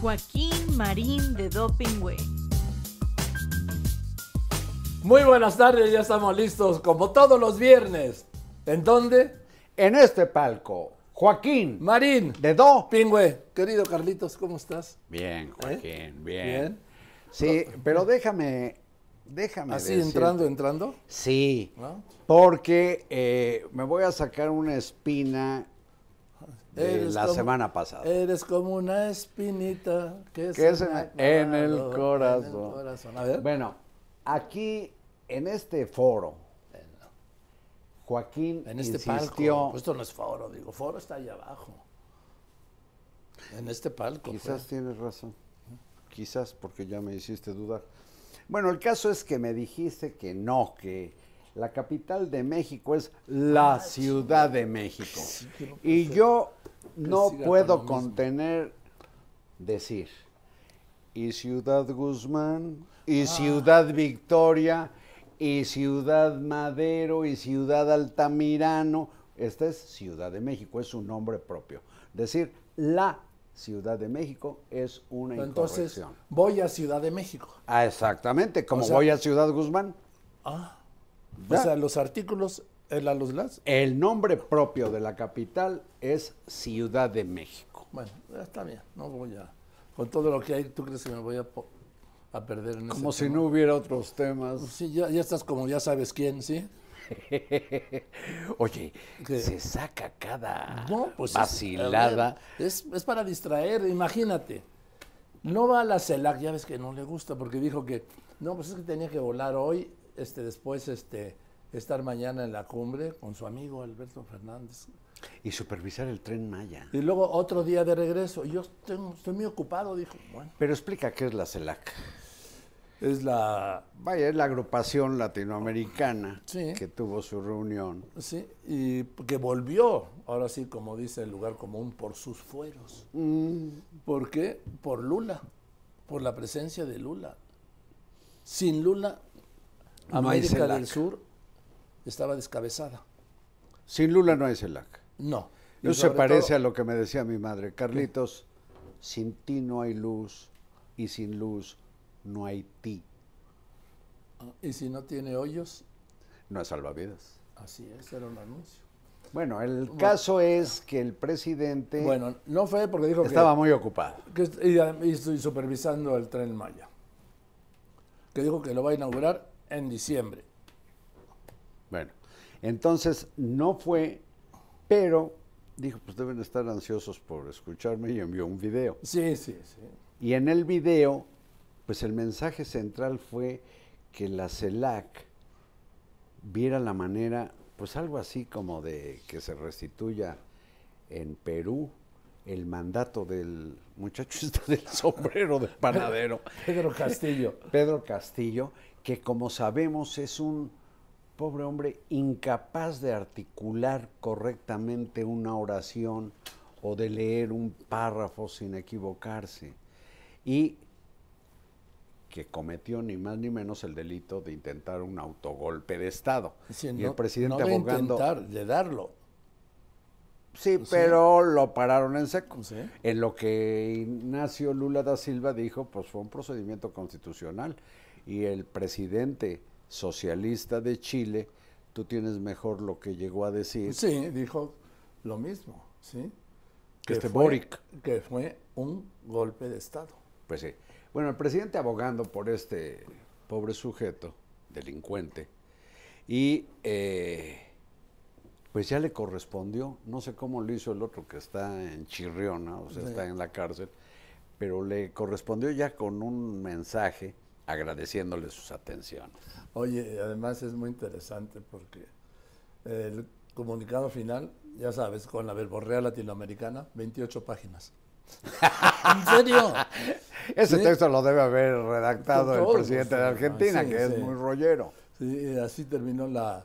Joaquín Marín de Doping Way. Muy buenas tardes, ya estamos listos como todos los viernes. ¿En dónde? En este palco, Joaquín Marín. de Do. Pingüe. Querido Carlitos, ¿cómo estás? Bien, Joaquín, bien. Bien. Sí, pero déjame, déjame Así decirte- entrando, entrando. Sí, ¿no? porque eh, me voy a sacar una espina de la como- semana pasada. Eres como una espinita que, Que es en, el corazón. en el corazón. A ver. Bueno, aquí en este foro, Joaquín en este insistió, palco. Pues esto no es foro, digo. Foro está allá abajo. En este palco. Quizás pues. tienes razón. Quizás porque ya me hiciste dudar. Bueno, el caso es que me dijiste que no, que la capital de México es la Ciudad de México. Y yo no puedo contener decir, y Ciudad Guzmán, Ah. y Ciudad Victoria, y Ciudad Madero, y Ciudad Altamirano. Esta es Ciudad de México, es un nombre propio. Decir la Ciudad de México es una Entonces, incorrección. voy a Ciudad de México. Ah, exactamente, como O sea- voy a Ciudad Guzmán. Ah. Ya. O sea, los artículos, el a los las. El nombre propio de la capital es Ciudad de México. Bueno, ya está bien. No voy a. Con todo lo que hay, ¿tú crees que me voy a, a perder en Como ese si tema? no hubiera otros temas. Sí, ya, ya estás como ya sabes quién, ¿sí? Oye, ¿Qué? se saca cada No, pues. es- vacilada. ver, Es, es para distraer, imagínate. No va a la CELAC, ya ves que no le gusta, porque dijo que. No, pues es que tenía que volar hoy, este, después, este, estar mañana en la cumbre con su amigo Alberto Fernández. Y supervisar el tren Maya. Y luego otro día de regreso. Yo tengo- estoy muy ocupado, dijo. Bueno, Pero explica qué es la CELAC. es la. Vaya, es la agrupación latinoamericana Sí. que tuvo su reunión. Sí, y que volvió, ahora sí, como dice el lugar común, por sus fueros. Mm, ¿Por qué? Por Lula, por la presencia de Lula. Sin Lula, América del Sur estaba descabezada. Sin Lula no hay CELAC. No. Eso se parece todo- a lo que me decía mi madre. Carlitos, sin ti no hay luz y sin luz no hay ti. Y si no tiene hoyos, No es salvavidas. así es, era un anuncio. Bueno, el caso es que el presidente Bueno, no fue porque dijo estaba que, muy ocupado. que y estoy supervisando el tren Maya. Que dijo que lo va a inaugurar en diciembre. Bueno, entonces no fue, pero dijo, pues deben estar ansiosos por escucharme y envió un video. Sí, sí, sí. Y en el video, pues el mensaje central fue que la CELAC viera la manera, pues algo así como de que se restituya en Perú el mandato del muchacho este del sombrero de panadero. Pedro Castillo. Pedro Castillo, que como sabemos es un pobre hombre incapaz de articular correctamente una oración o de leer un párrafo sin equivocarse. Y que cometió ni más ni menos el delito de intentar un autogolpe de Estado. Sí, y no- el presidente no de abogando... intentar, de darlo. Sí, pero lo pararon en seco. Sí. En lo que Ignacio Lula da Silva dijo, pues fue un procedimiento constitucional. Y el presidente socialista de Chile, tú tienes mejor lo que llegó a decir. Sí, dijo lo mismo, ¿sí? Que este fue- Boric. Que fue un golpe de Estado. Pues sí. Bueno, el presidente abogando por este pobre sujeto, delincuente, y eh, pues ya le correspondió, no sé cómo lo hizo el otro que está en Chirriona, o sea, Sí. está en la cárcel, pero le correspondió ya con un mensaje agradeciéndole sus atenciones. Oye, además es muy interesante porque el comunicado final, ya sabes, con la verborrea latinoamericana, 28 páginas. ¿En serio? Ese Sí. texto lo debe haber redactado el presidente de Argentina, sí, que es sí. muy rollero. Sí, y así terminó la,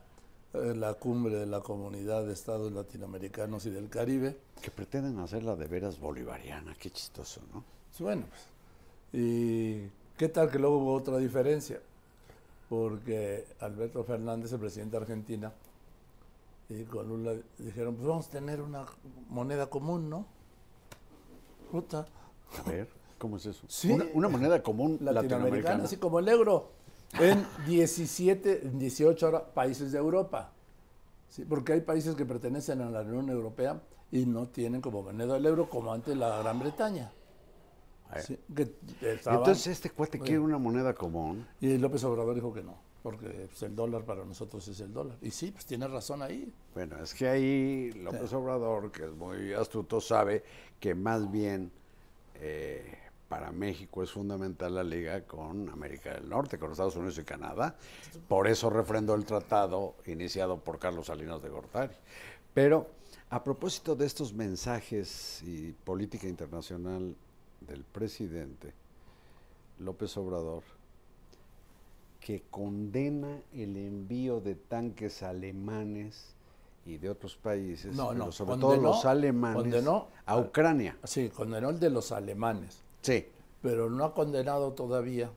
eh, la cumbre de la comunidad de estados latinoamericanos y del Caribe. Que pretenden hacerla de veras bolivariana, qué chistoso, ¿no? Sí, Bueno, pues, ¿y qué tal que luego hubo otra diferencia? Porque Alberto Fernández, el presidente de Argentina, y con Lula dijeron, pues vamos a tener una moneda común, ¿no? Puta. A ver. ¿Cómo es eso? Sí. Una, una moneda común latinoamericana, latinoamericana. así como el euro, en 17, en 18 ahora países de Europa. Sí, porque hay países que pertenecen a la Unión Europea y no tienen como moneda el euro como antes la Gran Bretaña. Ay. Sí, que estaban- Entonces este cuate Oye. quiere una moneda común. y López Obrador dijo que no, porque pues, el dólar para nosotros es el dólar. Y sí, pues tiene razón ahí. Bueno, es que ahí López Obrador, que es muy astuto, sabe que más bien eh, para México es fundamental la liga con América del Norte, con Estados Unidos y Canadá. Por eso refrendó el tratado iniciado por Carlos Salinas de Gortari. Pero a propósito de estos mensajes y política internacional del presidente López Obrador, que condena el envío de tanques alemanes y de otros países, No, no, pero sobre condenó- todo los alemanes, condenó a Ucrania. Sí, condenó el de los alemanes, Sí, pero no ha condenado todavía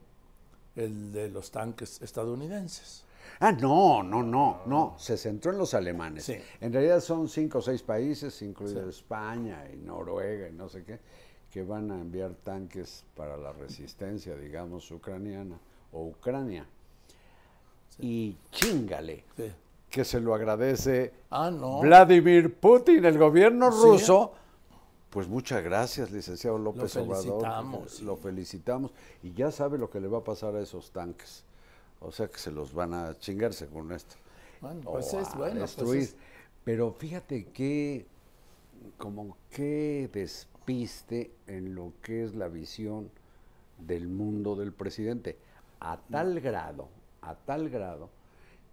el de los tanques estadounidenses. Ah, no, no, no, no. Se centró en los alemanes. Sí. En realidad son cinco o seis países, incluido España y Noruega y no sé qué, que van a enviar tanques para la resistencia, digamos, ucraniana o Ucrania. Y chingale, Sí. que se lo agradece Ah, no. Vladimir Putin, el gobierno Sí. ruso. Pues muchas gracias, licenciado López Lo Obrador. sí. Lo felicitamos. Y ya sabe lo que le va a pasar a esos tanques. O sea que se los van a chingar según esto. Bueno, O pues es a bueno. pues destruir. es- Pero fíjate que, como que despiste en lo que es la visión del mundo del presidente. A tal grado, a tal grado,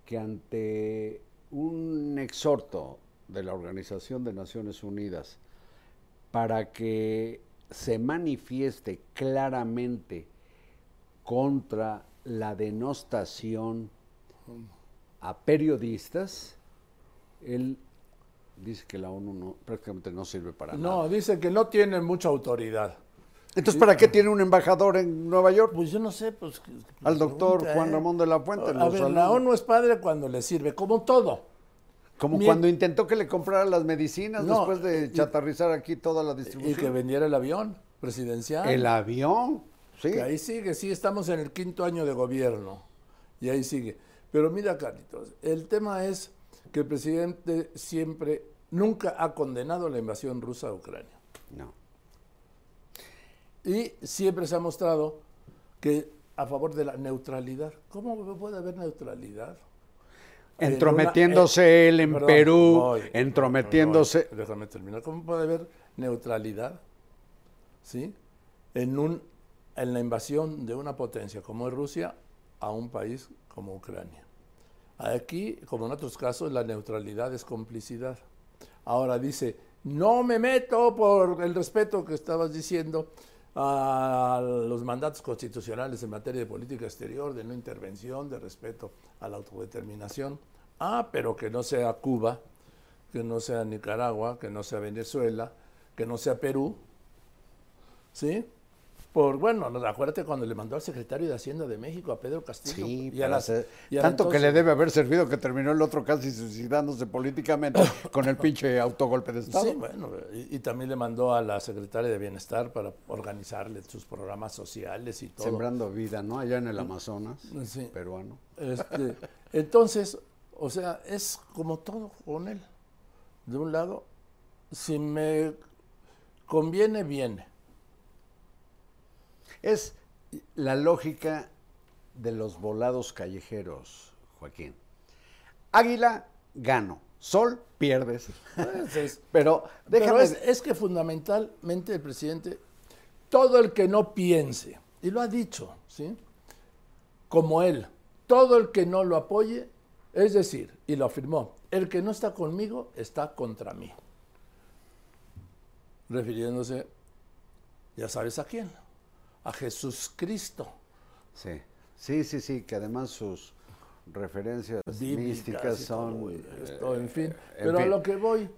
que ante un exhorto de la Organización de Naciones Unidas para que se manifieste claramente contra la denostación a periodistas, él dice que la ONU no, prácticamente no sirve para nada. No, dice que no tiene mucha autoridad. Entonces, ¿para qué tiene un embajador en Nueva York? Pues yo no sé, pues... Al doctor pregunta, Juan ¿eh? Ramón de la Fuente. A ver, la. ONU es padre cuando le sirve, como todo. Como Mien- cuando intentó que le comprara las medicinas No, después de chatarrizar aquí toda la Y que distribución. vendiera el avión presidencial. El avión, sí. Que ahí sigue, sí, estamos en el quinto año de gobierno. Y ahí sigue. Pero mira, Carlitos, el tema es que el presidente siempre, nunca ha condenado la invasión rusa a Ucrania. No. Y siempre se ha mostrado que a favor de la neutralidad. ¿Cómo puede haber neutralidad? En Entrometiéndose una- él en Perdón, Perú, voy, entrometiéndose. voy, déjame terminar. ¿Cómo puede haber neutralidad? ¿Sí? En, un, en la invasión de una potencia como es Rusia a un país como Ucrania. Aquí, como en otros casos, la neutralidad es complicidad. Ahora dice, no me meto por el respeto que estabas diciendo a los mandatos constitucionales en materia de política exterior, de no intervención, de respeto a la autodeterminación. Ah, pero que no sea Cuba, que no sea Nicaragua, que no sea Venezuela, que no sea Perú. ¿Sí? Por, bueno, no, acuérdate cuando le mandó al secretario de Hacienda de México, a Pedro Castillo. Sí, y a para las- hacer- y a tanto que le debe haber servido que terminó el otro casi suicidándose políticamente con el pinche autogolpe de Estado. Sí, bueno, y, y también le mandó a la secretaria de Bienestar para organizarle sus programas sociales y todo. Sembrando vida, ¿no? Allá en el Amazonas, Sí. peruano. Este, entonces, o sea, es como todo con él. De un lado, si me conviene, viene. Es la lógica de los volados callejeros, Joaquín. Águila, gano. Sol, pierdes. Es- Pero Pero déjame... es, es que fundamentalmente el presidente, todo el que no piense, y lo ha dicho, ¿sí? Como él, todo el que no lo apoye, es decir, y lo afirmó, el que no está conmigo está contra mí. Refiriéndose, ya sabes a quién, a Jesús Cristo. Sí, sí, sí, sí, que además sus referencias bíblicas místicas son... eh, esto, en fin. en Pero a lo que voy,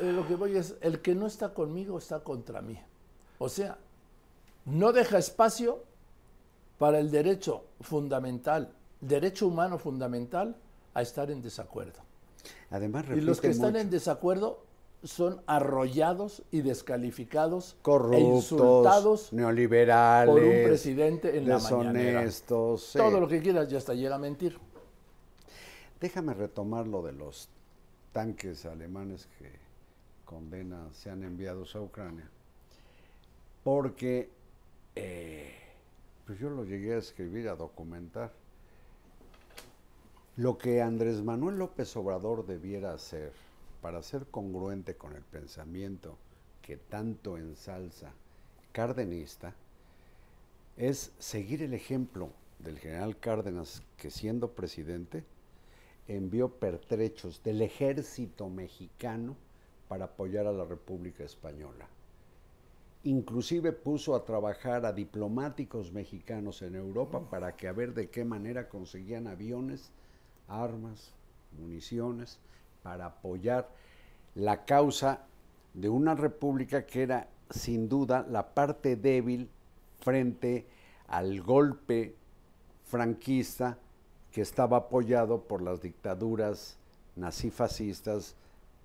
eh, lo que voy es, el que no está conmigo está contra mí. O sea, no deja espacio para el derecho fundamental, derecho humano fundamental a estar en desacuerdo. Además, Y los que están en desacuerdo son arrollados y descalificados e Corruptos, insultados neoliberales, por un presidente en la mañanera. sí. Todo lo que quieras y hasta llega a mentir. Déjame retomar lo de los tanques alemanes que condena se han enviados a Ucrania. Porque eh, pues yo lo llegué a escribir, a documentar. Lo que Andrés Manuel López Obrador debiera hacer para ser congruente con el pensamiento que tanto ensalza cardenista es seguir el ejemplo del general Cárdenas que siendo presidente envió pertrechos del ejército mexicano para apoyar a la República Española. Inclusive puso a trabajar a diplomáticos mexicanos en Europa para que a ver de qué manera conseguían aviones, armas, municiones, para apoyar la causa de una república que era sin duda la parte débil frente al golpe franquista que estaba apoyado por las dictaduras nazifascistas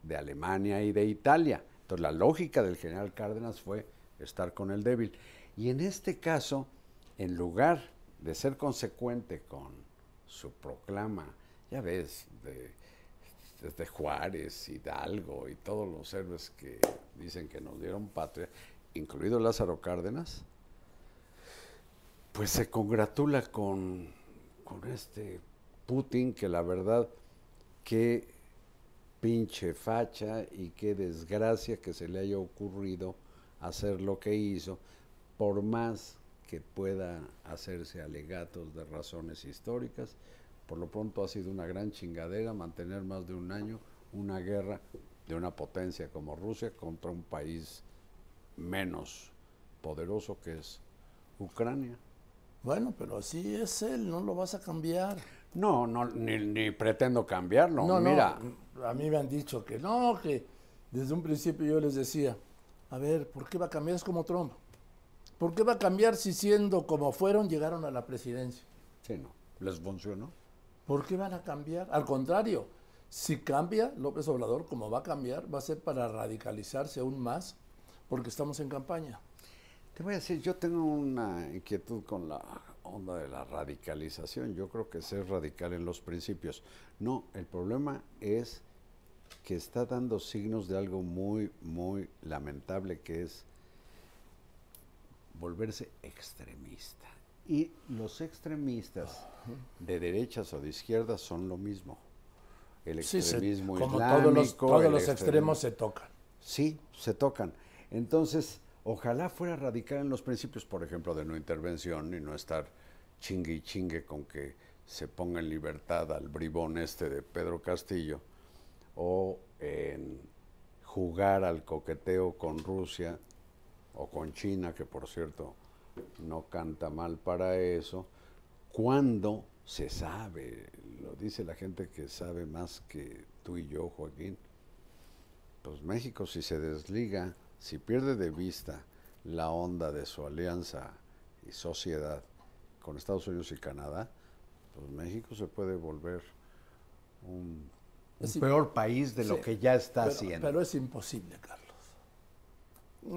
de Alemania y de Italia. Entonces la lógica del general Cárdenas fue estar con el débil. Y en este caso, en lugar de ser consecuente con su proclama, ya ves, de, desde Juárez, Hidalgo y todos los héroes que dicen que nos dieron patria, incluido Lázaro Cárdenas, pues se congratula con, con este Putin que la verdad qué pinche facha y qué desgracia que se le haya ocurrido hacer lo que hizo, por más que pueda hacerse alegatos de razones históricas, por lo pronto ha sido una gran chingadera mantener más de un año una guerra de una potencia como Rusia contra un país menos poderoso que es Ucrania. Bueno, pero así es él, no lo vas a cambiar. No, no, ni, ni pretendo cambiarlo. No, Mira, no, a mí me han dicho que no, que desde un principio yo les decía, a ver, ¿por qué va a cambiar? Es como Trump. ¿Por qué va a cambiar si siendo como fueron llegaron a la presidencia? sí, no, les funcionó. ¿Por qué van a cambiar? Al contrario, si cambia López Obrador, como va a cambiar, va a ser para radicalizarse aún más, porque estamos en campaña. Te voy a decir, yo tengo una inquietud con la onda de la radicalización. Yo creo que ser radical en los principios. No, el problema es que está dando signos de algo muy, muy lamentable, que es volverse extremista. Y los extremistas de derechas o de izquierdas son lo mismo. El Sí, se- extremismo como islámico. todos los, todos los extremos se tocan. Sí, se tocan. Entonces, ojalá fuera radical en los principios, por ejemplo, de no intervención y no estar chingue y chingue con que se ponga en libertad al bribón este de Pedro Castillo, o en jugar al coqueteo con Rusia o con China, que por cierto no canta mal para eso, cuando se sabe, lo dice la gente que sabe más que tú y yo, Joaquín, pues México si se desliga, si pierde de vista la onda de su alianza y sociedad con Estados Unidos y Canadá, pues México se puede volver un, un Sí. peor país de lo que ya está pero, haciendo. Pero es imposible, Carlos.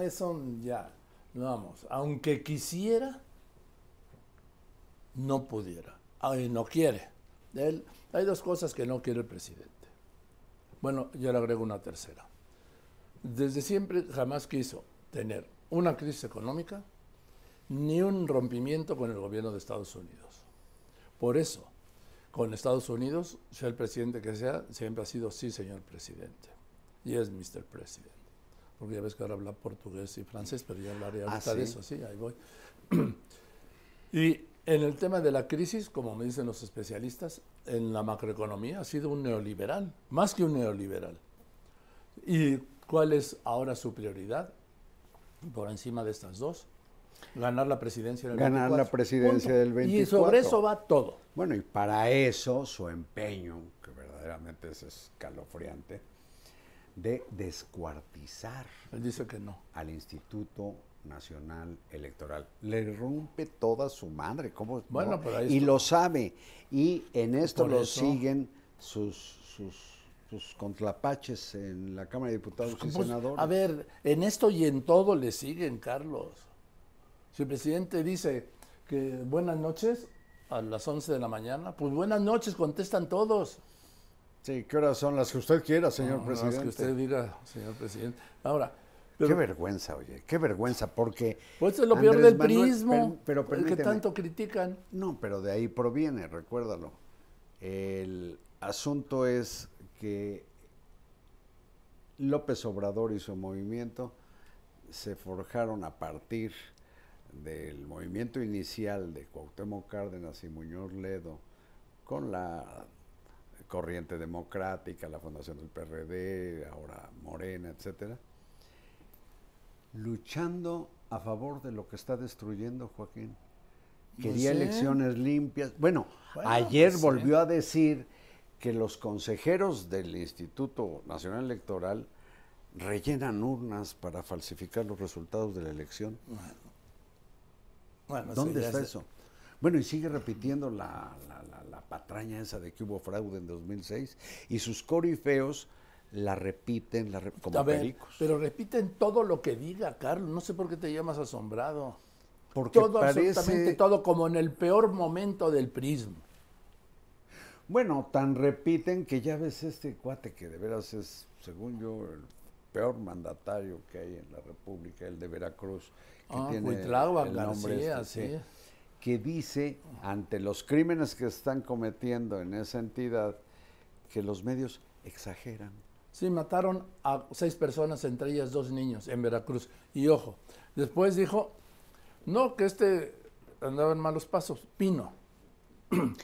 Eso ya, vamos, aunque quisiera, no pudiera. Ay, no quiere. Él, hay dos cosas que no quiere el presidente. Bueno, yo le agrego una tercera. Desde siempre jamás quiso tener una crisis económica ni un rompimiento con el gobierno de Estados Unidos. Por eso, con Estados Unidos, sea el presidente que sea, siempre ha sido sí, señor presidente. Y es Mr. President. Porque ya ves que ahora habla portugués y francés, pero ya hablaré Ah, ahorita de ¿sí? eso, sí, ahí voy. y en el tema de la crisis, como me dicen los especialistas, en la macroeconomía ha sido un neoliberal, más que un neoliberal. ¿Y cuál es ahora su prioridad? Por encima de estas dos. Ganar la presidencia del Ganar la 24. presidencia del Y sobre 24. eso va todo. Bueno, y para eso su empeño, que verdaderamente es escalofriante, de descuartizar Él dice que no. al Instituto Nacional Electoral. Le rompe toda su madre. ¿cómo Bueno, no? pero ahí y está. lo sabe. Y en esto Por lo eso- siguen sus, sus pues, con tlapaches en la Cámara de Diputados y Pues, Senadores. a ver, en esto y en todo le siguen, Carlos. Si el presidente dice que buenas noches a las 11 de la mañana, pues buenas noches, contestan todos. Sí, ¿qué horas son las que usted quiera, señor No, presidente? es que usted diga, señor presidente. Ahora, Qué vergüenza, oye, qué vergüenza, porque... pues es lo peor Andrés del Manuel- prismo, pero- pero el que tanto critican. No, pero de ahí proviene, recuérdalo. El asunto es que López Obrador y su movimiento se forjaron a partir del movimiento inicial de Cuauhtémoc Cárdenas y Muñoz Ledo con la corriente democrática, la fundación del PRD, ahora Morena, etcétera, luchando a favor de lo que está destruyendo Joaquín. Quería sé. elecciones limpias. Bueno, Bueno, ayer pues volvió a decir que los consejeros del Instituto Nacional Electoral rellenan urnas para falsificar los resultados de la elección. Bueno, ¿Dónde está eso? Bueno, y sigue repitiendo la, la- la- la patraña esa de que hubo fraude en 2006 y sus corifeos la repiten la re- como ver, pericos. pero repiten todo lo que diga, Carlos. No sé por qué te llamas asombrado. Porque todo, parece- absolutamente todo, como en el peor momento del prismo. Bueno, tan repiten que ya ves este cuate que de veras es, según yo, el peor mandatario que hay en la República, el de Veracruz, que Ah, tiene el nombre García, este, sí. Que dice, ante los crímenes que están cometiendo en esa entidad, que los medios exageran. Sí, mataron a seis personas, entre ellas dos niños, en Veracruz. Y ojo, después dijo, no, que este andaba en malos pasos, Pino.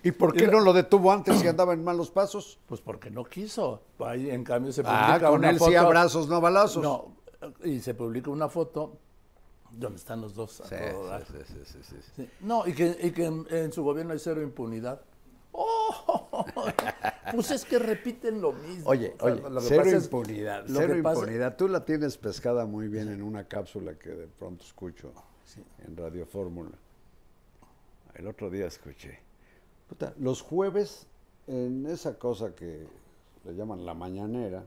¿Y por qué Y no lo detuvo antes si andaba en malos pasos? Pues porque no quiso. Ahí, en cambio, se Ah, publica con una él foto. sí abrazos, no balazos. No, y se publica una foto donde están los dos a Sí, todo dar. sí. No, y que, y que en, en su gobierno hay cero impunidad. ¡Oh! Pues es que repiten lo mismo. Oye, O sea, oye, lo que cero pasa es- impunidad, lo cero que pasa- impunidad. Tú la tienes pescada muy bien en una cápsula que de pronto escucho en Radio Fórmula. El otro día escuché. Puta, los jueves, en esa cosa que le llaman la mañanera,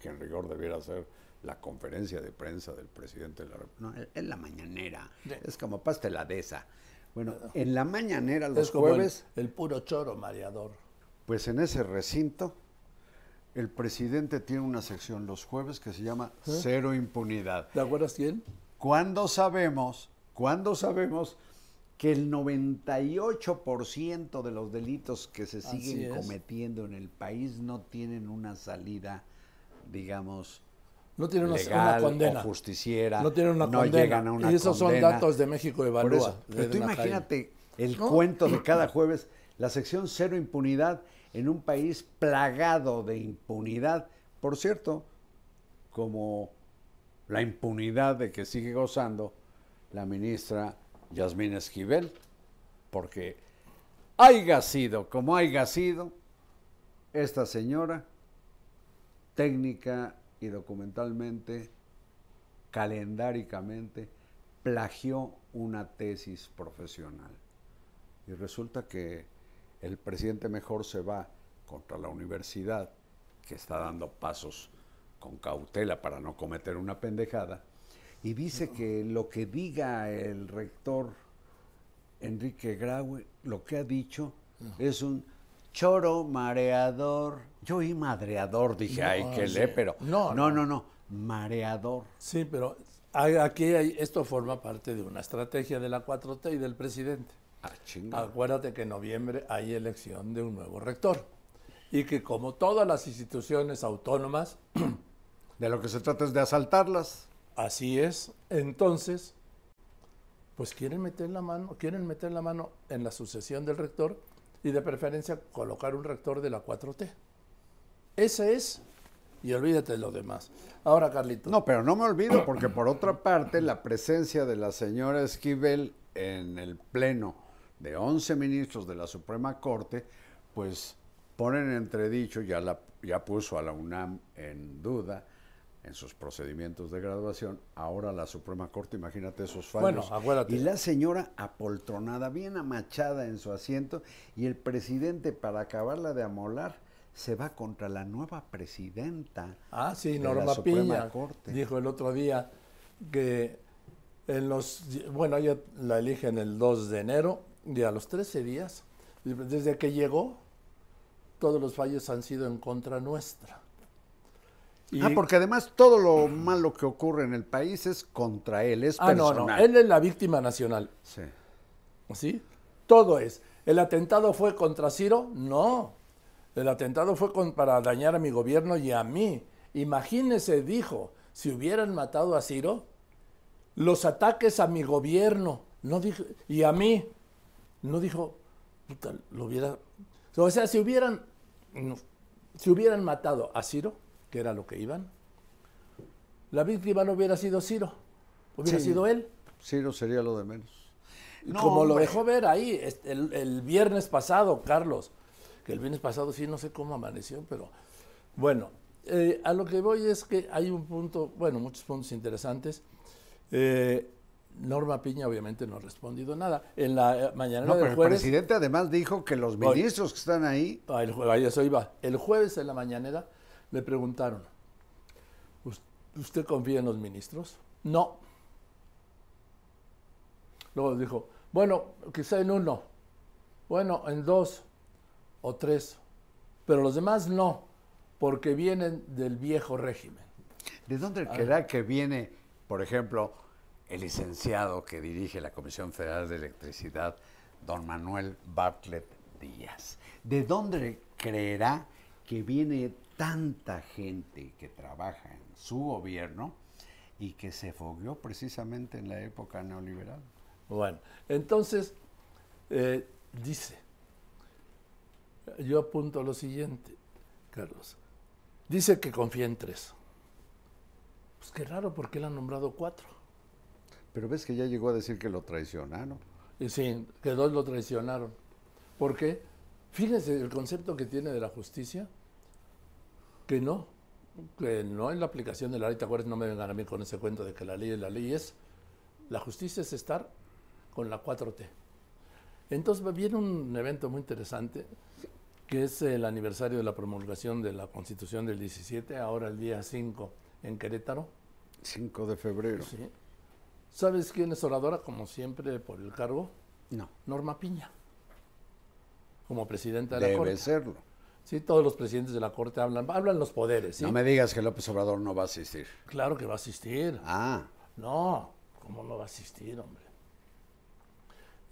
que en rigor debiera ser la conferencia de prensa del presidente de la República. No, es la mañanera. Sí. Es como pasteladeza. Bueno, en la mañanera, es los como el- jueves, el, puro choro mareador. pues en ese recinto, el presidente tiene una sección los jueves que se llama Cero Impunidad. ¿Te acuerdas quién? Cuando sabemos, cuando sabemos que el 98% de los delitos que se siguen es. cometiendo en el país no tienen una salida, digamos, No tiene una, condena. o justiciera, No tiene una no condena. llegan a una y esos condena. son datos de México Por Evalúa. eso, de pero tú imagínate el No. cuento de cada jueves, la sección cero impunidad en un país plagado de impunidad. Por cierto, como la impunidad de que sigue gozando la ministra Yasmín Esquivel, porque haya sido como haya sido, esta señora, técnica y documentalmente, calendáricamente, plagió una tesis profesional. Y resulta que el presidente mejor se va contra la universidad, que está dando pasos con cautela para no cometer una pendejada, y dice que lo que diga el rector Enrique Graue, lo que ha dicho es un choro mareador. Yo oí madreador, dije, No, ay, que sí. le, pero No, no, no. no, no, mareador. Sí, pero aquí hay- esto forma parte de una estrategia de la 4T y del presidente. Ah. Acuérdate que en noviembre hay elección de un nuevo rector. Y que como todas las instituciones autónomas, De lo que se trata es de asaltarlas. así es, entonces, pues quieren meter la mano, quieren meter la mano en la sucesión del rector y de preferencia colocar un rector de la 4T. Ese es, y olvídate de lo demás. Ahora, Carlito. No, pero no me olvido, porque por otra parte, la presencia de la señora Esquivel en el pleno de 11 ministros de la Suprema Corte, pues ponen en entredicho, ya, la, ya puso a la UNAM en duda en sus procedimientos de graduación, ahora la Suprema Corte, imagínate esos fallos. Bueno, acuérdate. Y la señora apoltronada, bien amachada en su asiento, y el presidente, para acabarla de amolar, se va contra la nueva presidenta. Ah, sí, de la Norma Suprema Piña Corte. dijo el otro día que en los, bueno, ella la eligen el 2 de enero y a los 13 días, desde que llegó, todos los fallos han sido en contra nuestra. Y- Ah, porque además todo lo malo que ocurre en el país es contra él, es Ah, no, personal. no, él es la víctima nacional, Sí. ¿sí? Todo es. ¿El atentado fue contra Ciro? No. El atentado fue con- para dañar a mi gobierno y a mí. Imagínese, dijo, si hubieran matado a Ciro, los ataques a mi gobierno, no dijo, y a mí, no dijo, puta, lo hubiera, o sea, si hubieran, si hubieran matado a Ciro, que era lo que iban, la víctima no hubiera sido Ciro, hubiera Sí. sido él. Ciro sería lo de menos. No, como lo dejó ver ahí el, el viernes pasado, Carlos, que el viernes pasado sí, no sé cómo amaneció, pero bueno, eh, a lo que voy es que hay un punto, bueno, muchos puntos interesantes. Eh, Norma Piña obviamente no ha respondido nada. En la eh, mañanera No, pero del el jueves... presidente además dijo que los ministros que están ahí, Ah, el ahí eso iba. El jueves en la mañanera le preguntaron, "¿Us- ¿usted confía en los ministros? No. Luego dijo, bueno, quizá en uno, bueno, en dos o tres, pero los demás no, porque vienen del viejo régimen. ¿de dónde creerá que viene, por ejemplo, el licenciado que dirige la Comisión Federal de Electricidad, don Manuel Bartlett Díaz? ¿De dónde creerá que viene tanta gente que trabaja en su gobierno y que se fogueó precisamente en la época neoliberal? Bueno, entonces, eh, dice, yo apunto lo siguiente, Carlos. Dice que confía en tres. Pues qué raro, porque él ha nombrado cuatro. Pero ves que ya llegó a decir que lo traicionaron. Y sí, que dos lo traicionaron. ¿Por qué? Fíjense el concepto que tiene de la justicia, que no, que no es la aplicación de la ley. ¿Te acuerdas? No me vengan a mí con ese cuento de que la ley es la ley. Es, la justicia es estar con la 4T. Entonces viene un evento muy interesante, que es el aniversario de la promulgación de la Constitución del 17, ahora el día 5 en Querétaro. 5 de febrero. Sí. ¿Sabes quién es oradora? Como siempre, por el cargo, No, Norma Piña, como presidenta de la debe Corte. serlo. Sí, todos los presidentes de la Corte hablan, hablan los poderes, ¿sí? No me digas que López Obrador no va a asistir. Claro que va a asistir. Ah, No, ¿cómo no va a asistir, hombre?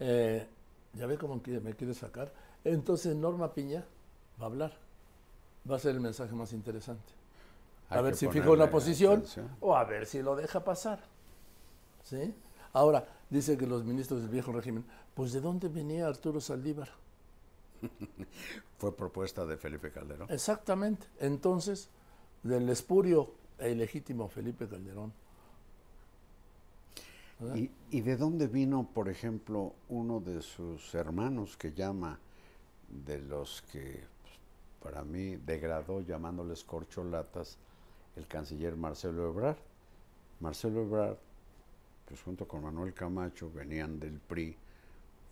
Eh, ya ve cómo me quiere sacar. Entonces Norma Piña va a hablar. Va a ser el mensaje más interesante. A ver si fija una posición atención. o a ver si lo deja pasar. ¿Sí? Ahora, dice que los ministros del viejo régimen, pues ¿de dónde venía Arturo Saldívar? fue propuesta de Felipe Calderón. Exactamente. Entonces, del espurio e ilegítimo Felipe Calderón. ¿Y, y de dónde vino, por ejemplo, uno de sus hermanos que llama, de los que pues, para mí degradó llamándoles corcholatas, el canciller Marcelo Ebrard? Marcelo Ebrard, pues junto con Manuel Camacho, venían del PRI,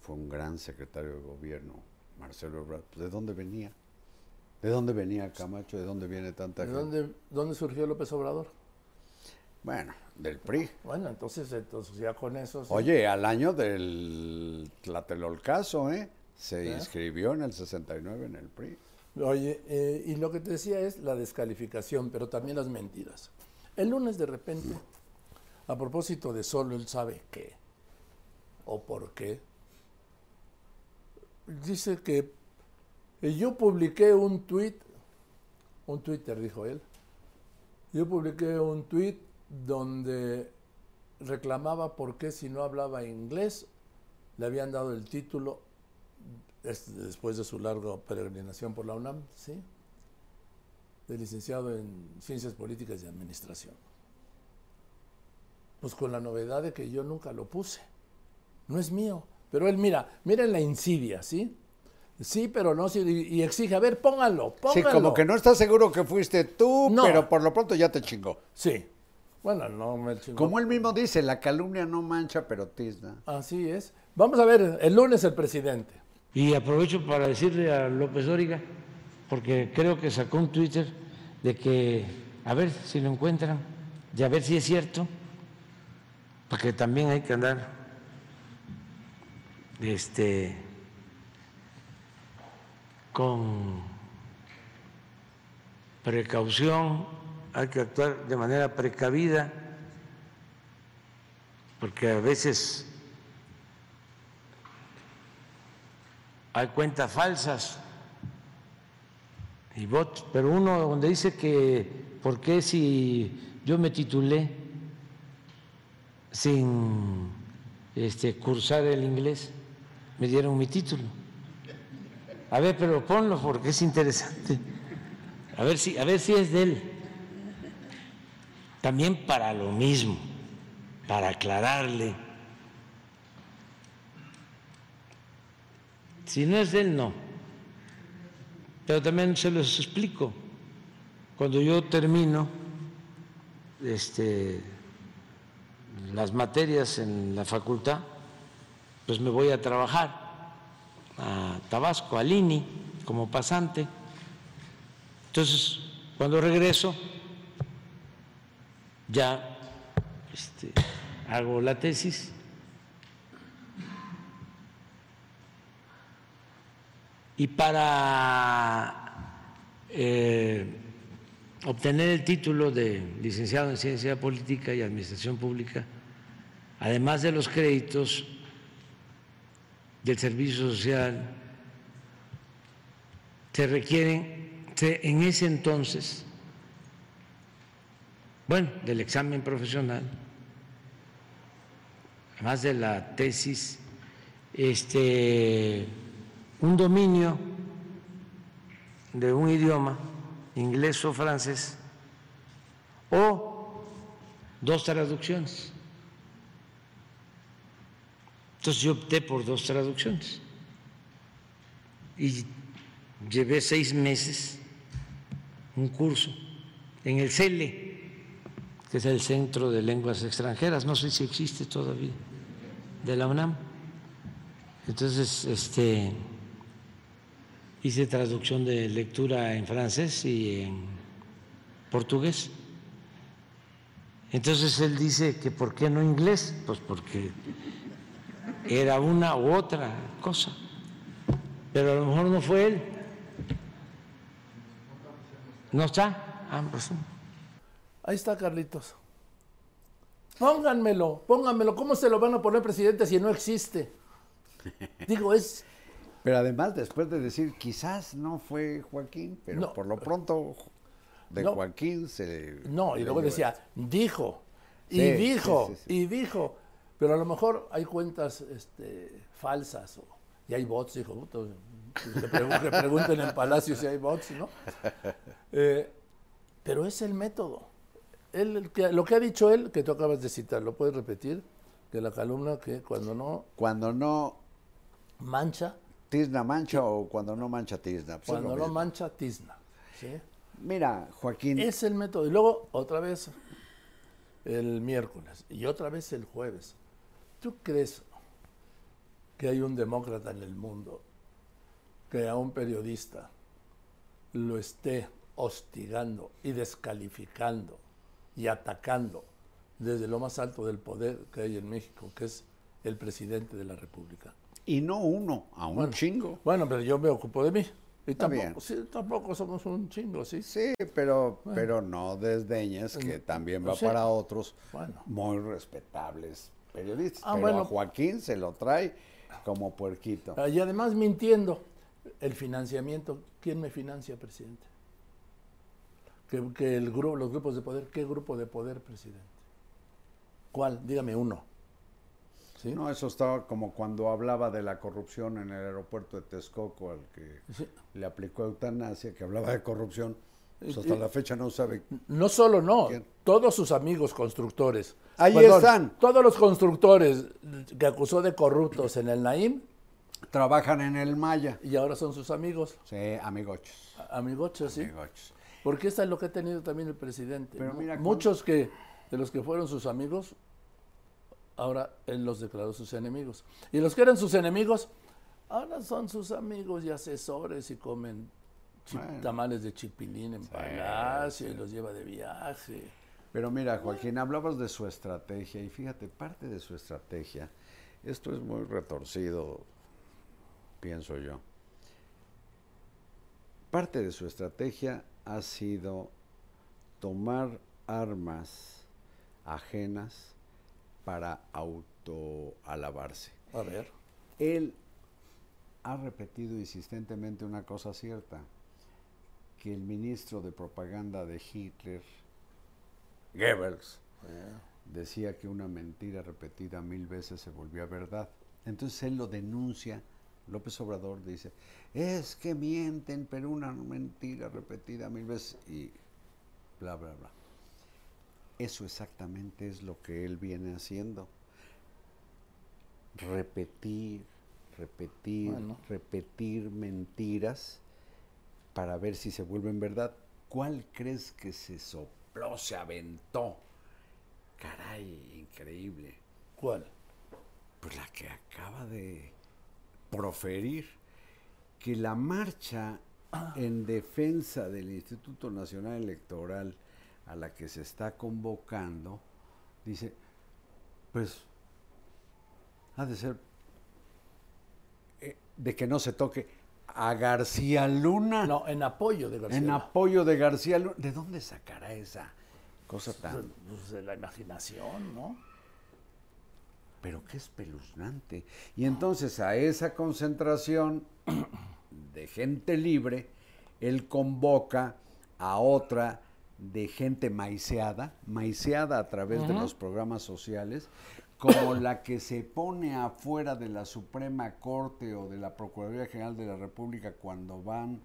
fue un gran secretario de gobierno, Marcelo Ebrard. Pues, ¿De dónde venía? ¿De dónde venía Camacho? ¿De dónde viene tanta ¿De gente? dónde, dónde surgió López Obrador? Bueno, del PRI. Bueno, entonces, entonces ya con eso. sí. Oye, al año del Tlatelolcaso, ¿eh? Se ¿Eh? inscribió en el 69 en el PRI. Oye, eh, y lo que te decía es la descalificación, pero también las mentiras. El lunes de repente, a propósito de solo él sabe qué o por qué, dice que eh, yo publiqué un tweet, un Twitter dijo él, yo publiqué un tweet donde reclamaba por qué si no hablaba inglés le habían dado el título es- después de su larga peregrinación por la UNAM, ¿sí? De licenciado en Ciencias Políticas y Administración. Pues con la novedad de que yo nunca lo puse. No es mío. Pero él, mira, miren la insidia, ¿sí? Sí, pero no, sí, y, exige, a ver, pónganlo, Sí, pónganlo. como que no está seguro que fuiste tú, No. pero por lo pronto ya te chingó. Sí. Bueno, no me chingó. Como él mismo dice, la calumnia no mancha, pero tizna. Así es. Vamos a ver, el lunes el presidente. Y aprovecho para decirle a López Dóriga porque creo que sacó un Twitter de que, a ver si lo encuentran, y a ver si es cierto, porque también hay que andar este, con precaución, hay que actuar de manera precavida, porque a veces hay cuentas falsas y bots, pero uno donde dice que, ¿por qué si yo me titulé sin este, cursar el inglés, me dieron mi título? A ver, pero ponlo porque es interesante. A ver si, a ver si es de él. También para lo mismo, para aclararle. Si no es de él, no. Pero también se los explico. Cuando yo termino este, las materias en la facultad, pues me voy a trabajar a Tabasco, a Lini, como pasante. Entonces, cuando regreso, ya este, hago la tesis. Y para eh, obtener el título de licenciado en Ciencia Política y Administración Pública, además de los créditos del servicio social, se requieren, en ese entonces, bueno, del examen profesional, además de la tesis, este, un dominio de un idioma, inglés o francés, o dos traducciones. Entonces yo opté por dos traducciones y llevé seis meses un curso en el CELE, que es el Centro de Lenguas Extranjeras, no sé si existe todavía, de la UNAM. Entonces, este, hice traducción de lectura en francés y en portugués. Entonces él dice que ¿por qué no inglés? Pues porque era una u otra cosa, pero a lo mejor no fue él. ¿No está? Ah, pues Ahí está Carlitos. Pónganmelo, pónganmelo. ¿Cómo se lo van a poner presidente si no existe? Digo, es... Pero además, después de decir, quizás no fue Joaquín, pero No. por lo pronto de No. Joaquín se... No, y luego decía, dijo, y Sí, dijo, sí, sí, sí. y dijo. Pero a lo mejor hay cuentas este, falsas o, y hay bots, puta, Que, pregun- que pregunten en Palacio si hay bots, ¿no? Eh, pero es el método. Él, que- lo que ha dicho él, que tú acabas de citar, ¿lo puedes repetir? De la columna que cuando no Cuando no mancha, tizna mancha o cuando no mancha tizna. pues cuando no mismo. mancha, tizna. ¿sí? Mira, Joaquín, Es el método. Y luego otra vez el miércoles y otra vez el jueves. ¿Tú crees que hay un demócrata en el mundo que a un periodista lo esté hostigando y descalificando y atacando desde lo más alto del poder que hay en México, que es el presidente de la República? y no uno, a un Bueno. chingo. Bueno, pero yo me ocupo de mí. Y tampoco, sí, tampoco somos un chingo, ¿sí? Sí, pero, pero no desdeñes que también va sí. para otros Bueno. muy respetables periodistas. Ah, pero bueno. a Joaquín se lo trae como puerquito. Ah, Y además mintiendo. El financiamiento, ¿quién me financia, presidente? Que, que el grupo, los grupos de poder, ¿qué grupo de poder, presidente? ¿Cuál? Dígame uno. ¿Sí? No, eso estaba como cuando hablaba de la corrupción en el aeropuerto de Texcoco, al que Sí. le aplicó eutanasia, que hablaba de corrupción. Pues Y- hasta la fecha no sabe. No solo no, ¿Quién? todos sus amigos constructores. Ahí están. Todos los constructores que acusó de corruptos en el Naim Trabajan en el Maya. y ahora son sus amigos. Sí, amigochos. Amigochos, ¿sí? Amigochos. Porque esta es lo que ha tenido también el presidente. Pero mira, Muchos que de los que fueron sus amigos, ahora él los declaró sus enemigos. Y los que eran sus enemigos, ahora son sus amigos y asesores y comen Bueno. tamales de chipilín en Palacio y los lleva de viaje. Pero mira, Joaquín, hablabas de su estrategia y fíjate, parte de su estrategia, esto es muy retorcido, pienso yo. Parte de su estrategia ha sido tomar armas ajenas para autoalabarse. A ver. Él ha repetido insistentemente una cosa cierta, que el ministro de propaganda de Hitler, Goebbels, decía que una mentira repetida mil veces se volvía verdad. Entonces él lo denuncia, López Obrador dice, es que mienten, pero una mentira repetida mil veces y bla, bla, bla. Eso exactamente es lo que él viene haciendo. Repetir, repetir, Bueno. repetir mentiras para ver si se vuelven verdad. ¿Cuál crees que se sopló, se aventó? Caray, increíble. ¿Cuál? Pues la que acaba de proferir, que la marcha en defensa del Instituto Nacional Electoral a la que se está convocando, dice, pues ha de ser eh, de que no se toque a García Luna. No, en apoyo de García. en Luna. apoyo de García Luna. ¿De dónde sacará esa cosa tan... Pues de la imaginación, ¿no? pero qué espeluznante. Y entonces a esa concentración de gente libre, él convoca a otra de gente maiceada, maiceada a través de los programas sociales, como la que se pone afuera de la Suprema Corte o de la Procuraduría General de la República cuando van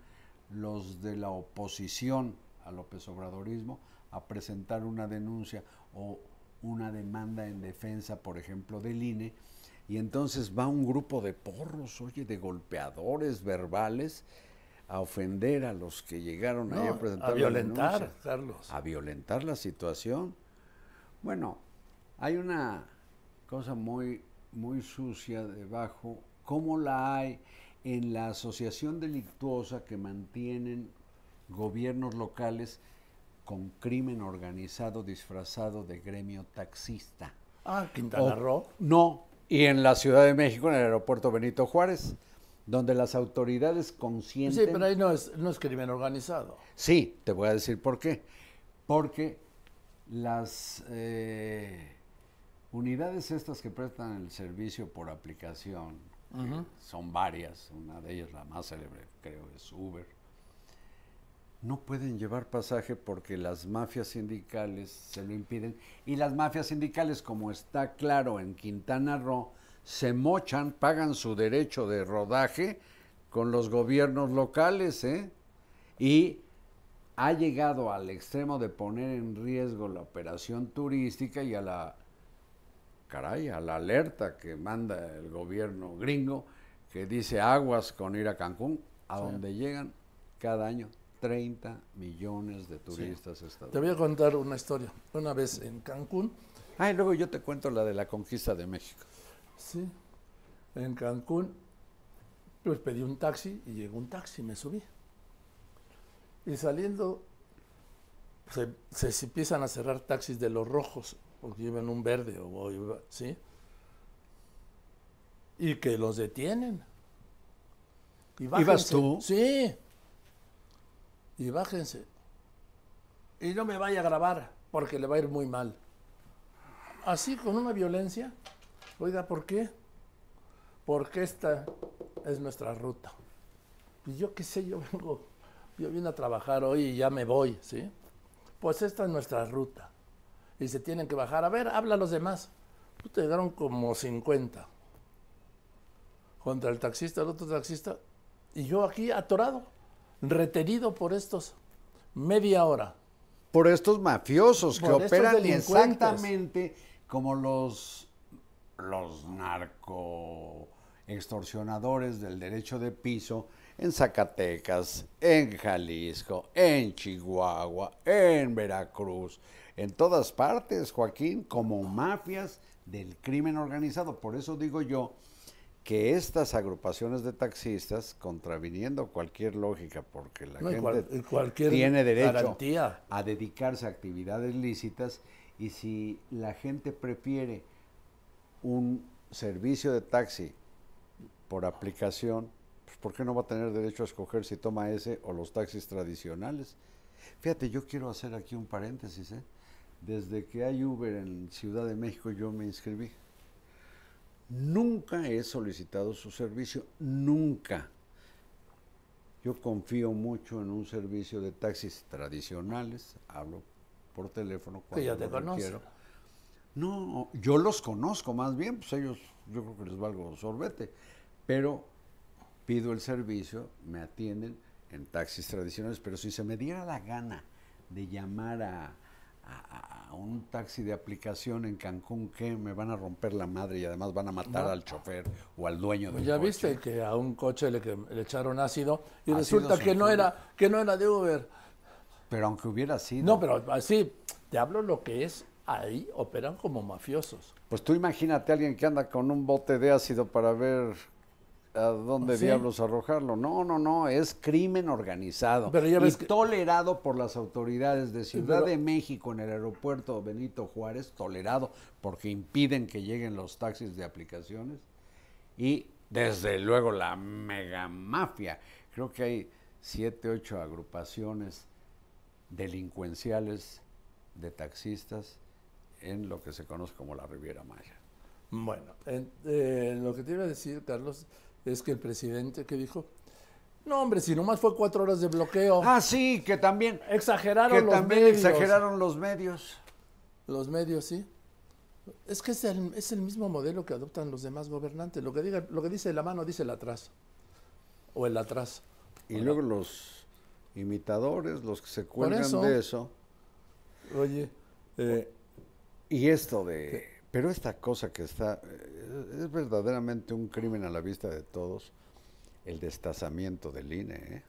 los de la oposición al López Obradorismo a presentar una denuncia o una demanda en defensa, por ejemplo, del INE, y entonces va un grupo de porros, oye, de golpeadores verbales a ofender a los que llegaron ahí No, a presentar a la violentar, denuncia Carlos. a violentar la situación. Bueno, hay una cosa muy, muy sucia debajo, como la hay en la asociación delictuosa que mantienen gobiernos locales con crimen organizado disfrazado de gremio taxista. Ah, Quintana Roo. No, y en la Ciudad de México, en el aeropuerto Benito Juárez, donde las autoridades Sí, conscientes... pero ahí no es, no es crimen organizado. Sí, te voy a decir por qué. Porque las eh, unidades estas que prestan el servicio por aplicación, son varias, una de ellas la más célebre creo es Uber, no pueden llevar pasaje porque las mafias sindicales se lo impiden y las mafias sindicales, como está claro en Quintana Roo, se mochan, pagan su derecho de rodaje con los gobiernos locales, ¿eh? Y ha llegado al extremo de poner en riesgo la operación turística y a la caray, a la alerta que manda el gobierno gringo que dice aguas con ir a Cancún, a donde llegan cada año 30 millones de turistas Te estadounidenses. voy a contar una historia. Una vez en Cancún, Ah, y luego yo te cuento la de la conquista de México. sí, en Cancún, pues pedí un taxi y llegó un taxi, me subí. Y saliendo, se empiezan a cerrar taxis de los rojos, porque llevan un verde, o, o iba- ¿sí? Y que los detienen. Y ¿Ibas bájense. tú? Sí. Y bájense. Y no me vaya a grabar, porque le va a ir muy mal. Así, con una violencia. Oiga, ¿por qué? Porque esta es nuestra ruta. Y yo qué sé, yo vengo, yo vine a trabajar hoy y ya me voy, ¿sí? Pues esta es nuestra ruta. Y se tienen que bajar. A ver, habla a los demás. Puta, llegaron como 50. Contra el taxista, el otro taxista. Y yo aquí atorado, retenido por estos media hora. Por estos mafiosos que estos operan exactamente como los, los narco extorsionadores del derecho de piso en Zacatecas, en Jalisco, en Chihuahua, en Veracruz, en todas partes, Joaquín, como mafias del crimen organizado. Por eso digo yo que estas agrupaciones de taxistas, contraviniendo cualquier lógica, porque la No, gente cual- y cualquier tiene derecho garantía. a dedicarse a actividades lícitas, y si la gente prefiere un servicio de taxi por aplicación, pues ¿por qué no va a tener derecho a escoger si toma ese o los taxis tradicionales? Fíjate, yo quiero hacer aquí un paréntesis. ¿eh? Desde que hay Uber en Ciudad de México yo me inscribí. Nunca he solicitado su servicio, nunca. Yo confío mucho en un servicio de taxis tradicionales, hablo por teléfono Que cuando te lo conocen. requiero. No, yo los conozco más bien, pues ellos, yo creo que les valgo sorbete, pero pido el servicio, me atienden en taxis tradicionales, pero si se me diera la gana de llamar a, a- a un taxi de aplicación en Cancún, que me van a romper la madre y además van a matar No. al chofer o al dueño del ya coche. viste que a un coche le, que- le echaron ácido y Ácido resulta que no era que no era de Uber. Pero aunque hubiera sido... No, pero así te hablo lo que es ahí operan como mafiosos. Pues tú imagínate a alguien que anda con un bote de ácido para ver a dónde Sí. diablos arrojarlo. No, no, no, es crimen organizado Pero ya y que- tolerado por las autoridades de Ciudad pero- de México en el aeropuerto Benito Juárez, tolerado porque impiden que lleguen los taxis de aplicaciones y desde luego la mega mafia. Creo que hay siete, ocho agrupaciones delincuenciales de taxistas en lo que se conoce como la Riviera Maya. Bueno, en- eh, lo que te iba a decir, Carlos, es que el presidente que dijo, no hombre, si nomás fue cuatro horas de bloqueo, Ah, sí, que también, exageraron que los también medios. exageraron los medios. Los medios, sí. Es que es el, es el mismo modelo que adoptan los demás gobernantes. Lo que, diga, lo que dice la mano, dice el atrás. O el atrás. Y luego los imitadores, los que se cuelgan eso. de eso. Oye, eh, Y esto de... Pero esta cosa que está... eh, Es verdaderamente un crimen a la vista de todos. El destazamiento del INE. ¿eh?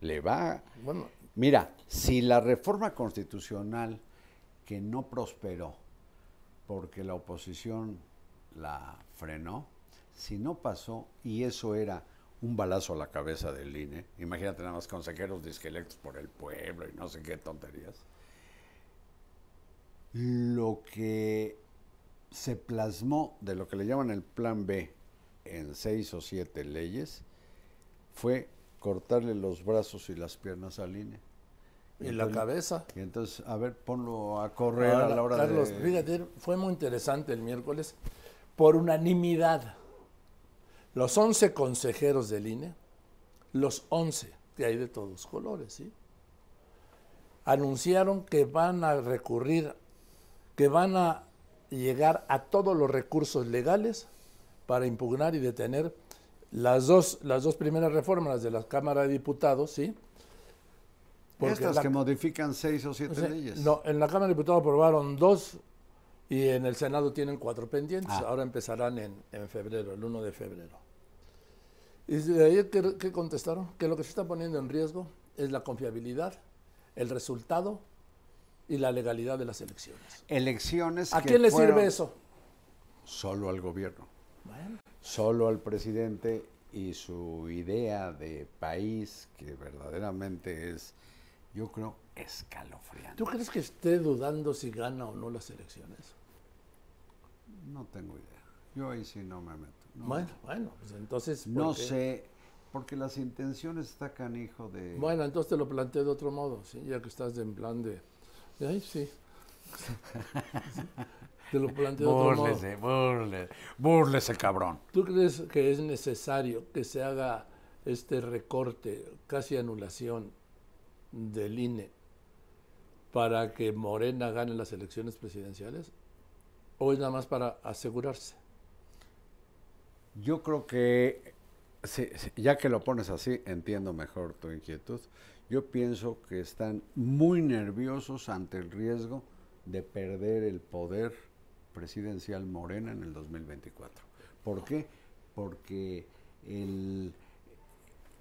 Le va... bueno, Mira, si la reforma constitucional que no prosperó porque la oposición la frenó, si no pasó y eso era un balazo a la cabeza del INE, imagínate nada más consejeros disquelectos por el pueblo y no sé qué tonterías, lo que se plasmó de lo que le llaman el plan B en seis o siete leyes fue cortarle los brazos y las piernas al INE. y la entonces- cabeza. Y entonces, a ver, ponlo a correr Ahora, a la hora Carlos, de... fíjate, fue muy interesante el miércoles. Por unanimidad, los 11 consejeros del INE, los 11, que hay de todos colores, ¿sí? anunciaron que van a recurrir, que van a llegar a todos los recursos legales para impugnar y detener las dos, las dos primeras reformas las de la Cámara de Diputados, ¿sí? Porque Estas la- que modifican seis o siete o sea, leyes. No, en la Cámara de Diputados aprobaron dos y en el Senado tienen cuatro pendientes. Ah. Ahora empezarán en, en febrero, el 1 de febrero. Y de ahí, ¿qué, qué contestaron? Que lo que se está poniendo en riesgo es la confiabilidad, el resultado y la legalidad de las elecciones. Elecciones ¿A que quién le sirve eso? Solo al gobierno. Bueno, Solo al presidente y su idea de país que verdaderamente es, yo creo, escalofriante. ¿tú crees que esté dudando si gana o no las elecciones? No tengo idea. Yo ahí sí no me meto. No, Bueno, bueno, pues entonces... ¿por no qué? sé, porque las intenciones está canijo de... Bueno, entonces te lo planteé de otro modo, ¿sí? ya que estás en plan de... Ay, sí. te lo planteé de otro modo. Búrlese, búrlese, búrlese, cabrón. ¿Tú crees que es necesario que se haga este recorte, casi anulación del INE para que Morena gane las elecciones presidenciales? ¿O es nada más para asegurarse? Yo creo que, sí, sí, ya que lo pones así, entiendo mejor tu inquietud. Yo pienso que están muy nerviosos ante el riesgo de perder el poder presidencial Morena en el 2024. ¿Por qué? Porque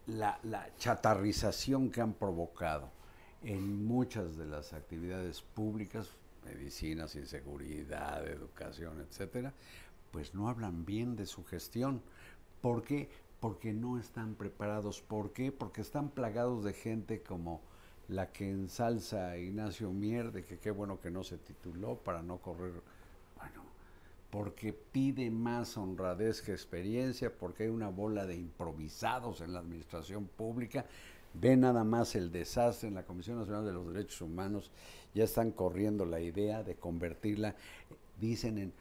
la, la chatarrización que han provocado en muchas de las actividades públicas, medicinas, inseguridad, educación, etcétera, pues no hablan bien de su gestión. ¿Por qué? Porque no están preparados. ¿Por qué? Porque están plagados de gente como la que ensalza a Ignacio Mier, de que qué bueno que no se tituló para no correr. Bueno, porque pide más honradez que experiencia, porque hay una bola de improvisados en la administración pública. Ve nada más el desastre en la Comisión Nacional de los Derechos Humanos. Ya están corriendo la idea de convertirla, dicen en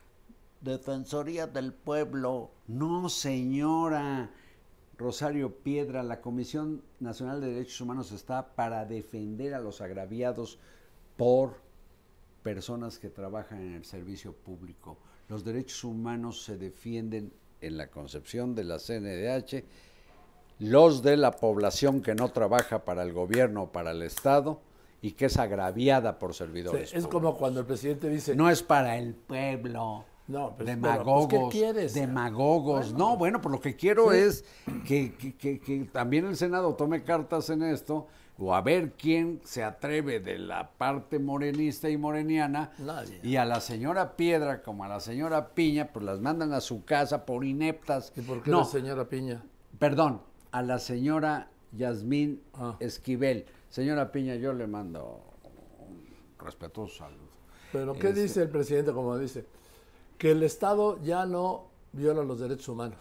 Defensoría del Pueblo. No, señora. Rosario Piedra, la Comisión Nacional de Derechos Humanos está para defender a los agraviados por personas que trabajan en el servicio público. Los derechos humanos se defienden en la concepción de la CNDH, los de la población que no trabaja para el gobierno o para el Estado y que es agraviada por servidores. Sí, es como cuando el presidente dice... No es para el pueblo. No, pues, demagogos, pero, pues, ¿qué quieres? demagogos. No, bueno, pues lo que quiero es que, que- que- que también el Senado tome cartas en esto, o a ver quién se atreve de la parte morenista y moreniana, Nadie. y a la señora Piedra como a la señora Piña, pues las mandan a su casa por ineptas. ¿Y por qué no, la señora Piña? perdón, a la señora Yasmín Ah. Esquivel. Señora Piña, yo le mando un respetuoso saludo. Pero ¿qué Este- dice el presidente como dice? Que el Estado ya no viola los derechos humanos.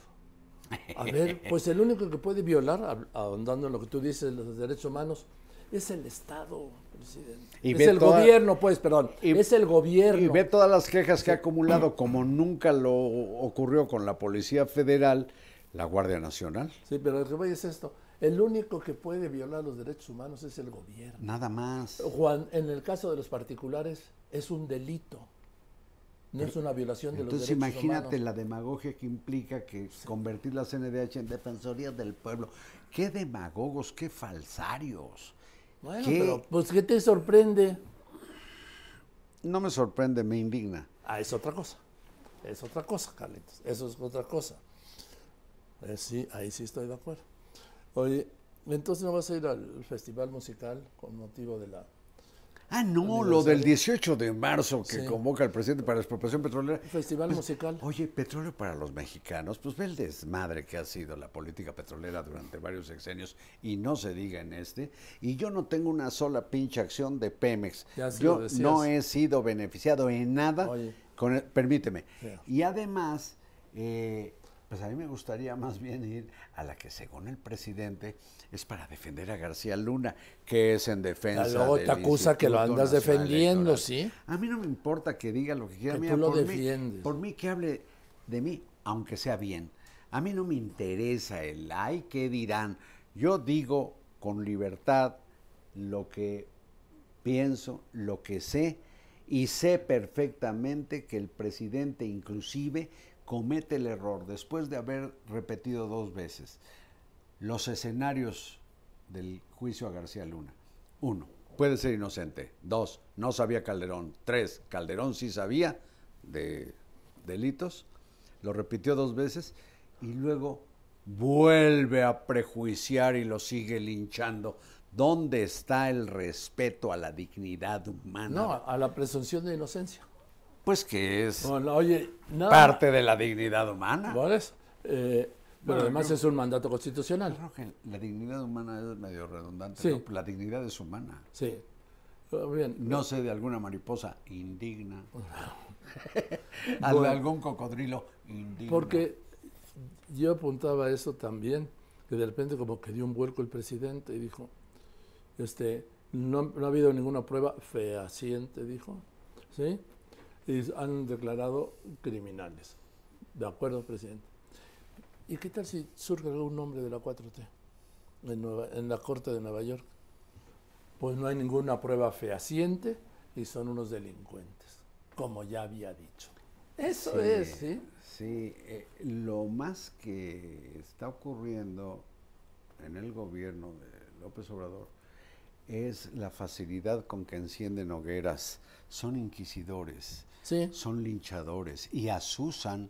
A ver, pues el único que puede violar, ahondando en lo que tú dices, los derechos humanos, es el Estado, presidente. Y es el toda- gobierno, pues, perdón. y- es el gobierno. Y ve todas las quejas que ha acumulado, como nunca lo ocurrió con la Policía Federal, la Guardia Nacional. Sí, pero lo que voy es esto. El único que puede violar los derechos humanos es el gobierno. Nada más. Juan, en el caso de los particulares, es un delito. No es una violación de Entonces los derechos imagínate humanos. la demagogia que implica que convertir la CNDH en Defensoría del Pueblo. Qué demagogos, qué falsarios. Bueno, ¿Qué? pero, pues, ¿qué te sorprende? No me sorprende, me indigna. Ah, es otra cosa. Es otra cosa, Carlitos. Eso es otra cosa. Eh, sí, ahí sí estoy de acuerdo. Oye, entonces no vas a ir al festival musical con motivo de la Ah, no, lo del 18 de marzo que Sí. convoca el presidente para la expropiación petrolera. festival musical. Oye, petróleo para los mexicanos, pues ve el desmadre que ha sido la política petrolera durante varios sexenios y no se diga en este. Y yo no tengo una sola pinche acción de Pemex. Ya yo no he sido beneficiado en nada. Oye. Con el- permíteme. Y además, eh, pues a mí me gustaría más bien ir a la que según el presidente es para defender a García Luna, que es en defensa. Luego te acusa que lo andas defendiendo, Electoral. ¿sí? A mí no me importa que diga lo que quiera. Que Mira, tú lo por mí- defiendes. por mí que hable de mí, aunque sea bien. A mí no me interesa el ay, ¿qué dirán? Yo digo con libertad lo que pienso, lo que sé, y sé perfectamente que el presidente inclusive comete el error después de haber repetido dos veces los escenarios del juicio a García Luna. Uno, puede ser inocente. Dos, no sabía Calderón. Tres, Calderón sí sabía de delitos. Lo repitió dos veces y luego vuelve a prejuiciar y lo sigue linchando. ¿Dónde está el respeto a la dignidad humana? No, a la presunción de inocencia. Pues que es No, no, oye, parte de la dignidad humana. ¿Por eso? Eh, pero Bueno, además yo- es un mandato constitucional. Creo que la dignidad humana es medio redundante. Sí. ¿no? La dignidad es humana. Sí. Pero Bien. No sé de alguna mariposa indigna. Bueno. algún cocodrilo indigno. Porque yo apuntaba eso también, que de repente como que dio un vuelco el presidente y dijo, este, no, no ha habido ninguna prueba fehaciente, dijo, ¿sí? Y han declarado criminales. De acuerdo, presidente. ¿Y qué tal si surge algún nombre de la 4T en, Nueva- en la Corte de Nueva York? Pues no hay ninguna prueba fehaciente y son unos delincuentes, como ya había dicho. Eso Sí, es, ¿sí? Sí, eh, lo más que está ocurriendo en el gobierno de López Obrador es la facilidad con que encienden hogueras. Son inquisidores, Sí. son linchadores y asusan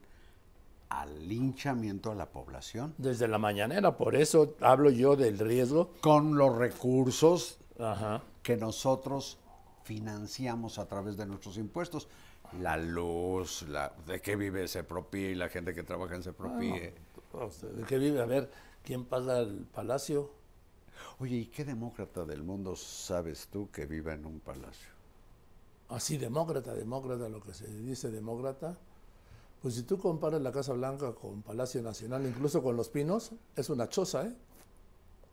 al linchamiento a la población Desde la mañanera, por eso hablo yo del riesgo. con los recursos Ajá. que nosotros financiamos a través de nuestros impuestos. La luz, la, de qué vive Sepropi, la gente que trabaja en Sepropi. eh. Ah, usted, ¿De qué vive? A ver, ¿quién paga el palacio? Oye, ¿y qué demócrata del mundo sabes tú que viva en un palacio? Así, demócrata, demócrata, lo que se dice demócrata. Pues si tú comparas la Casa Blanca con Palacio Nacional, incluso con Los Pinos, es una choza, ¿eh?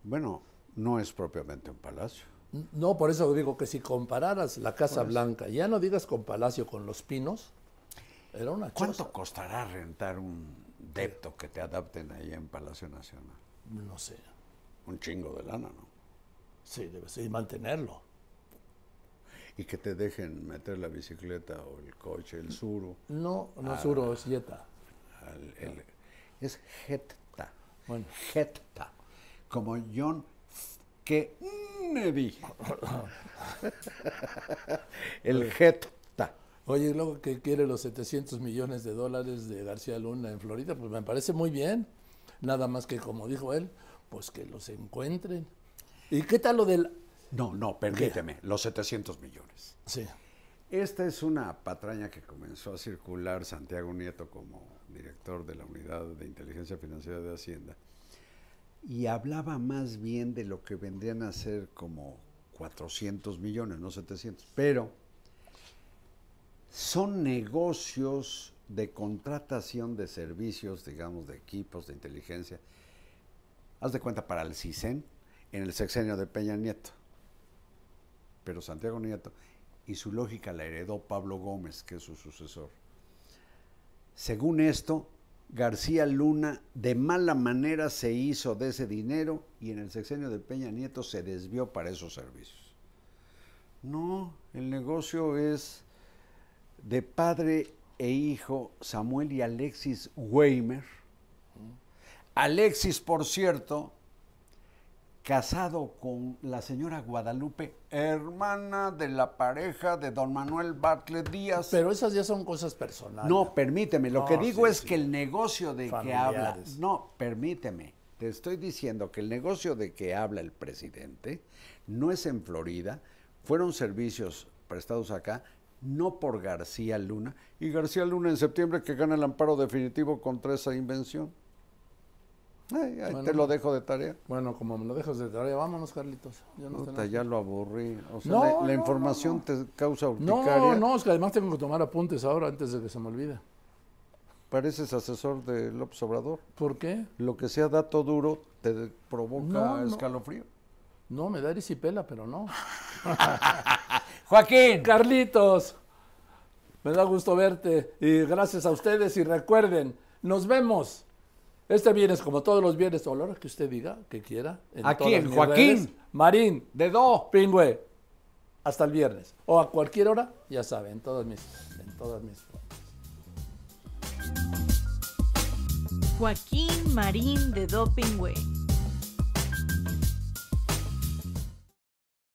Bueno, no es propiamente un palacio. No, por eso digo que si compararas la Casa Blanca, ya no digas con Palacio, con Los Pinos, era una ¿Cuánto choza. costará rentar un depto que te adapten ahí en Palacio Nacional? No sé. Un chingo de lana, ¿no? Sí, debe ser, y mantenerlo. Y que te dejen meter la bicicleta o el coche, el suru. No, no Ah. es Uro, es Yeta. al- el- es Jetta. Bueno. Jetta. Como John dije. el Jetta. Oye, y luego que quiere los 700 millones de dólares de García Luna en Florida, pues me parece muy bien. Nada más que, como dijo él, pues que los encuentren. ¿Y qué tal lo del...? No, no, permíteme, los 700 millones. Sí, Esta es una patraña que comenzó a circular Santiago Nieto como director de la Unidad de Inteligencia Financiera de Hacienda y hablaba más bien de lo que vendrían a ser como 400 millones, no 700, pero son negocios de contratación de servicios, digamos, de equipos de inteligencia. Haz de cuenta para el CISEN en el sexenio de Peña Nieto pero Santiago Nieto, y su lógica la heredó Pablo Gómez, que es su sucesor. Según esto, García Luna de mala manera se hizo de ese dinero y en el sexenio de Peña Nieto se desvió para esos servicios. No, el negocio es de padre e hijo Samuel y Alexis Weimer. Alexis, por cierto, casado con la señora Guadalupe, hermana de la pareja de don Manuel Bartlett Díaz. pero esas ya son cosas personales. no, permíteme, lo No, que digo sí, es sí. que el negocio de que habla, no, permíteme, te estoy diciendo que el negocio de que habla el presidente no es en Florida, fueron servicios prestados acá, no por García Luna, y García Luna en septiembre que gana el amparo definitivo contra esa invención. Ay, Bueno. te lo dejo de tarea. Bueno, como me lo dejas de tarea, vámonos, Carlitos. Yo no, ya lo aburrí. O sea, No, la, la no, información no, te causa no, urticaria. no, es que además tengo que tomar apuntes ahora antes de que se me olvide. Pareces asesor de López Obrador. ¿Por qué? Lo que sea dato duro te provoca No, no. escalofrío. No, me da erisipela, pero no. Joaquín. Carlitos, me da gusto verte y gracias a ustedes y recuerden, nos vemos este viernes como todos los viernes, o a la hora que usted diga, que quiera. en ¿A todas quién? mis Joaquín. redes. Marín, De do. Pingüe, hasta el viernes. O a cualquier hora, ya saben, en todas mis... En todas mis... Joaquín Marín de Dopingway.